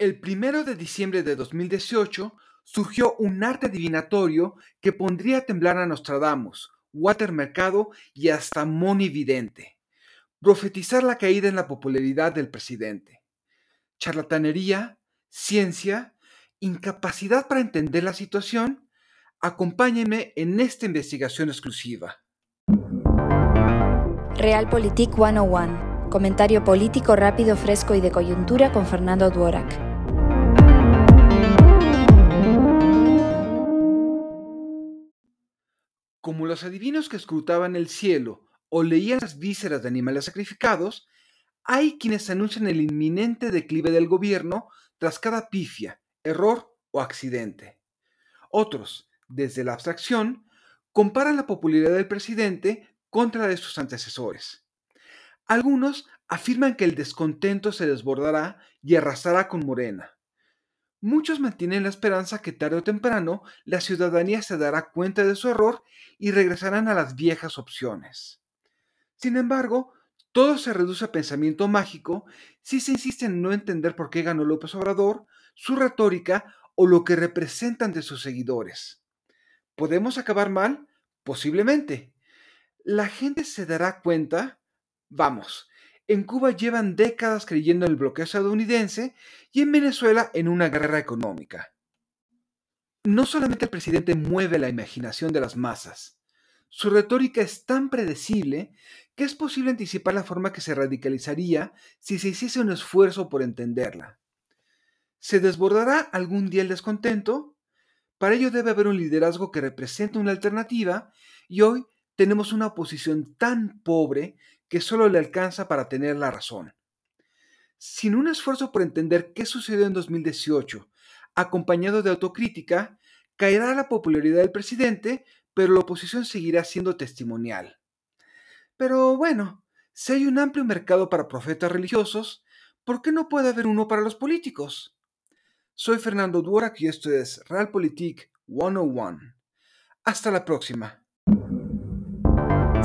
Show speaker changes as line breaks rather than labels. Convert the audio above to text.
El primero de diciembre de 2018 surgió un arte adivinatorio que pondría a temblar a Nostradamus, Walter Mercado y hasta Moni Vidente. Profetizar la caída en la popularidad del presidente. Charlatanería, ciencia, incapacidad para entender la situación. Acompáñenme en esta investigación exclusiva.
Realpolitik 101. Comentario político rápido, fresco y de coyuntura con Fernando Duorak.
Como los adivinos que escrutaban el cielo o leían las vísceras de animales sacrificados, hay quienes anuncian el inminente declive del gobierno tras cada pifia, error o accidente. Otros, desde la abstracción, comparan la popularidad del presidente contra la de sus antecesores. Algunos afirman que el descontento se desbordará y arrasará con Morena. Muchos mantienen la esperanza que tarde o temprano la ciudadanía se dará cuenta de su error y regresarán a las viejas opciones. Sin embargo, todo se reduce a pensamiento mágico si se insiste en no entender por qué ganó López Obrador, su retórica o lo que representan de sus seguidores. ¿Podemos acabar mal? Posiblemente. ¿La gente se dará cuenta? Vamos, en Cuba llevan décadas creyendo en el bloqueo estadounidense y en Venezuela en una guerra económica. No solamente el presidente mueve la imaginación de las masas, su retórica es tan predecible que es posible anticipar la forma que se radicalizaría si se hiciese un esfuerzo por entenderla. ¿Se desbordará algún día el descontento? Para ello debe haber un liderazgo que represente una alternativa y hoy tenemos una oposición tan pobre que solo le alcanza para tener la razón. Sin un esfuerzo por entender qué sucedió en 2018, acompañado de autocrítica, caerá la popularidad del presidente, pero la oposición seguirá siendo testimonial. Pero bueno, si hay un amplio mercado para profetas religiosos, ¿por qué no puede haber uno para los políticos? Soy Fernando Duorak y esto es Realpolitik 101. Hasta la próxima.